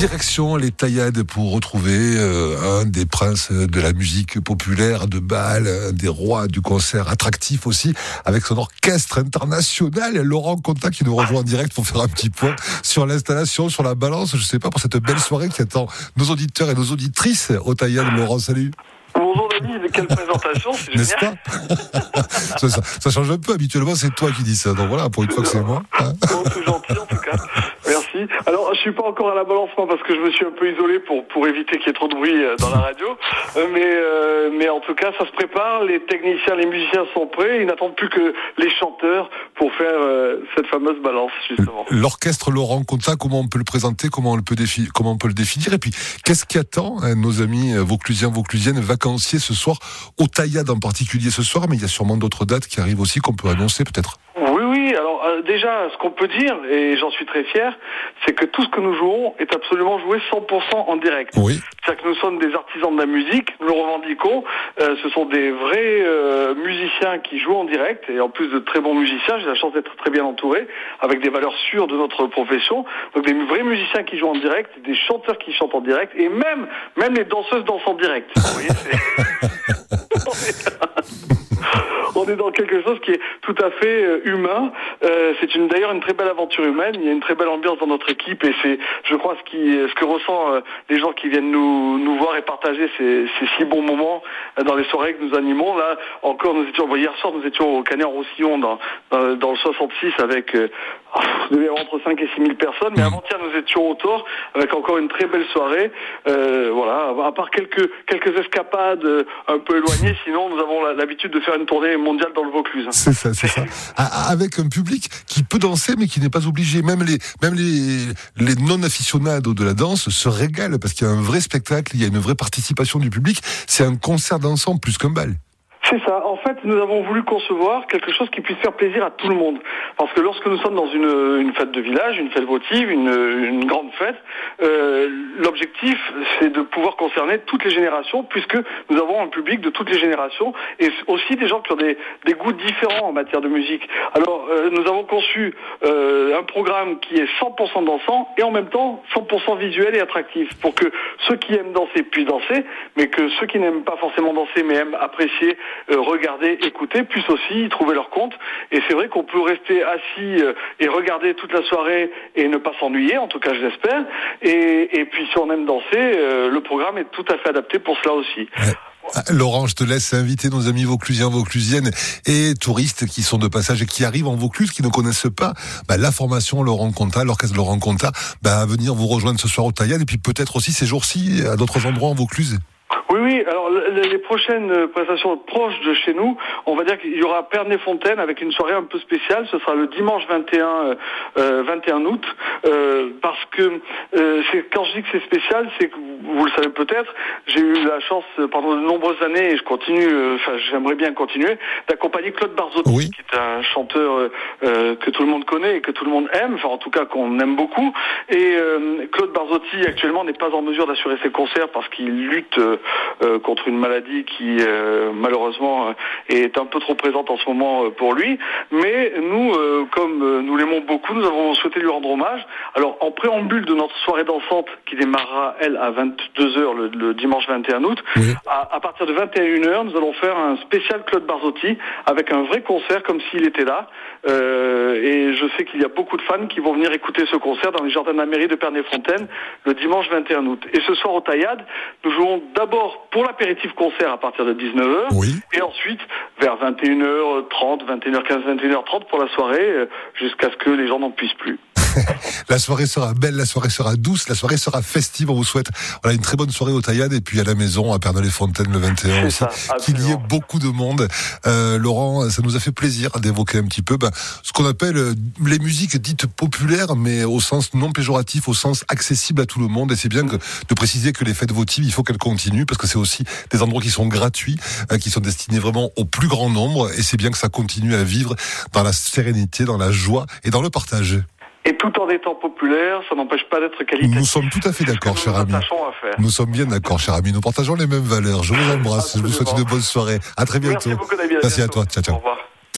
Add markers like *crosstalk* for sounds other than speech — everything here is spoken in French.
Direction les taillades pour retrouver euh, un des princes de la musique populaire de Bâle, un des rois du concert attractif aussi, avec son orchestre international. Laurent Conta qui nous rejoint en direct pour faire un petit point sur l'installation, sur la balance, je sais pas, pour cette belle soirée qui attend nos auditeurs et nos auditrices au taillades. Laurent, salut. Bonjour David, quelle présentation, c'est N'est-ce pas *laughs* ça, ça, ça, change un peu, habituellement c'est toi qui dis ça, donc voilà, pour une fois que c'est moi. Hein. Bon, c'est gentil en tout cas. Alors, je suis pas encore à la balance parce que je me suis un peu isolé pour pour éviter qu'il y ait trop de bruit euh, dans la radio. Euh, mais euh, mais en tout cas, ça se prépare. Les techniciens, les musiciens sont prêts. Ils n'attendent plus que les chanteurs pour faire cette fameuse balance justement. L'orchestre Laurent ça comment on peut le présenter, comment on peut comment on peut le définir, et puis qu'est-ce qui attend nos amis vauclusiens, vauclusiennes, vacanciers ce soir, au Taillade en particulier ce soir, mais il y a sûrement d'autres dates qui arrivent aussi qu'on peut annoncer peut-être. Alors déjà, ce qu'on peut dire, et j'en suis très fier, c'est que tout ce que nous jouons est absolument joué 100% en direct. Oui. C'est-à-dire que nous sommes des artisans de la musique, nous le revendiquons. Euh, ce sont des vrais euh, musiciens qui jouent en direct, et en plus de très bons musiciens, j'ai la chance d'être très bien entouré, avec des valeurs sûres de notre profession. Donc des vrais musiciens qui jouent en direct, des chanteurs qui chantent en direct, et même, même les danseuses dansent en direct. Vous voyez, *laughs* *laughs* on est dans quelque chose qui est tout à fait euh, humain. Euh, c'est une d'ailleurs une très belle aventure humaine. Il y a une très belle ambiance dans notre équipe et c'est, je crois, ce qui, ce que ressent euh, les gens qui viennent nous, nous voir et partager ces, ces si bons moments dans les soirées que nous animons. Là, encore, nous étions hier soir, nous étions au Canet Roussillon dans, dans, le 66 avec entre 5 et 6 000 personnes. Mais avant-hier, nous étions au Tour avec encore une très belle soirée. voilà, à part quelques quelques escapades un peu éloignées, sinon nous avons l'habitude de faire une tournée mondiale dans le Vaucluse. C'est ça, c'est ça. *laughs* Avec un public qui peut danser, mais qui n'est pas obligé. Même les, même les, les non-aficionados de la danse se régalent parce qu'il y a un vrai spectacle, il y a une vraie participation du public. C'est un concert d'ensemble plus qu'un bal. C'est ça. En fait, nous avons voulu concevoir quelque chose qui puisse faire plaisir à tout le monde. Parce que lorsque nous sommes dans une, une fête de village, une fête votive, une, une grande fête, euh, l'objectif, c'est de pouvoir concerner toutes les générations, puisque nous avons un public de toutes les générations, et aussi des gens qui ont des, des goûts différents en matière de musique. Alors, euh, nous avons conçu euh, un programme qui est 100% dansant, et en même temps 100% visuel et attractif, pour que ceux qui aiment danser puissent danser, mais que ceux qui n'aiment pas forcément danser, mais aiment apprécier regarder, écouter, puissent aussi trouver leur compte. Et c'est vrai qu'on peut rester assis euh, et regarder toute la soirée et ne pas s'ennuyer, en tout cas je l'espère. Et, puis si on aime danser, euh, le programme est tout à fait adapté pour cela aussi. Ah, Laurent, je te laisse inviter nos amis vauclusiens, vauclusiennes et touristes qui sont de passage et qui arrivent en Vaucluse, qui ne connaissent pas bah, la formation Laurent Conta, l'orchestre Laurent Conta, bah, à venir vous rejoindre ce soir au Taillade et puis peut-être aussi ces jours-ci à d'autres endroits en Vaucluse. Oui, oui. Alors les prochaines prestations proches de chez nous, on va dire qu'il y aura Pernay-Fontaine avec une soirée un peu spéciale. Ce sera le dimanche 21, euh, 21 août, euh, parce que euh, quand je dis que c'est spécial, c'est que vous le savez peut-être, j'ai eu la chance pendant de nombreuses années et je continue, euh, enfin j'aimerais bien continuer, d'accompagner Claude Barzotti, qui est un chanteur euh, que tout le monde connaît et que tout le monde aime, enfin en tout cas qu'on aime beaucoup. Et Claude Barzotti actuellement n'est pas en mesure d'assurer ses concerts parce qu'il lutte euh, contre une maladie qui euh, malheureusement euh, est un peu trop présente en ce moment pour lui. Mais nous, comme nous l'aimons beaucoup, nous avons souhaité lui rendre hommage. Alors en préambule de notre soirée dansante qui démarrera elle à 22h le, dimanche 21 août, à, à, partir de 21h, nous allons faire un spécial Claude Barzotti avec un vrai concert comme s'il était là. et je sais qu'il y a beaucoup de fans qui vont venir écouter ce concert dans les jardins de la mairie de Pernay-Fontaine le dimanche 21 août. Et ce soir au Taillade, nous jouons d'abord pour l'apéritif concert à partir de 19h. Oui. Et ensuite, vers 21h30, 21h15, 21h30 pour la soirée, euh, jusqu'à ce que les gens n'en puissent plus. *laughs* la soirée sera belle, la soirée sera douce, la soirée sera festive. On vous souhaite voilà, une très bonne soirée au Taillade et puis à la maison, à Pernod-les-Fontaines le 21 aussi. Qu'il y ait beaucoup de monde. Euh, Laurent, ça nous a fait plaisir d'évoquer un petit peu ben, ce qu'on appelle euh, les musiques dites populaires, mais au sens non péjoratif, au sens accessible à tout le monde. Et c'est bien que, de préciser que les fêtes votives, il faut qu'elles continuent parce que c'est aussi des endroits qui sont gratuits, euh, qui sont destinés vraiment au plus grand nombre. Et c'est bien que ça continue à vivre dans la sérénité, dans la joie et dans le partage. Et tout en étant populaire, ça n'empêche pas d'être qualitatif. Nous sommes tout à fait d'accord, cher ami. Nous sommes bien d'accord, cher ami. Nous partageons les mêmes valeurs. Je vous embrasse. Je vous souhaite une bonne soirée. À très bientôt. Merci beaucoup, Merci à toi. Ciao, ciao. Au revoir.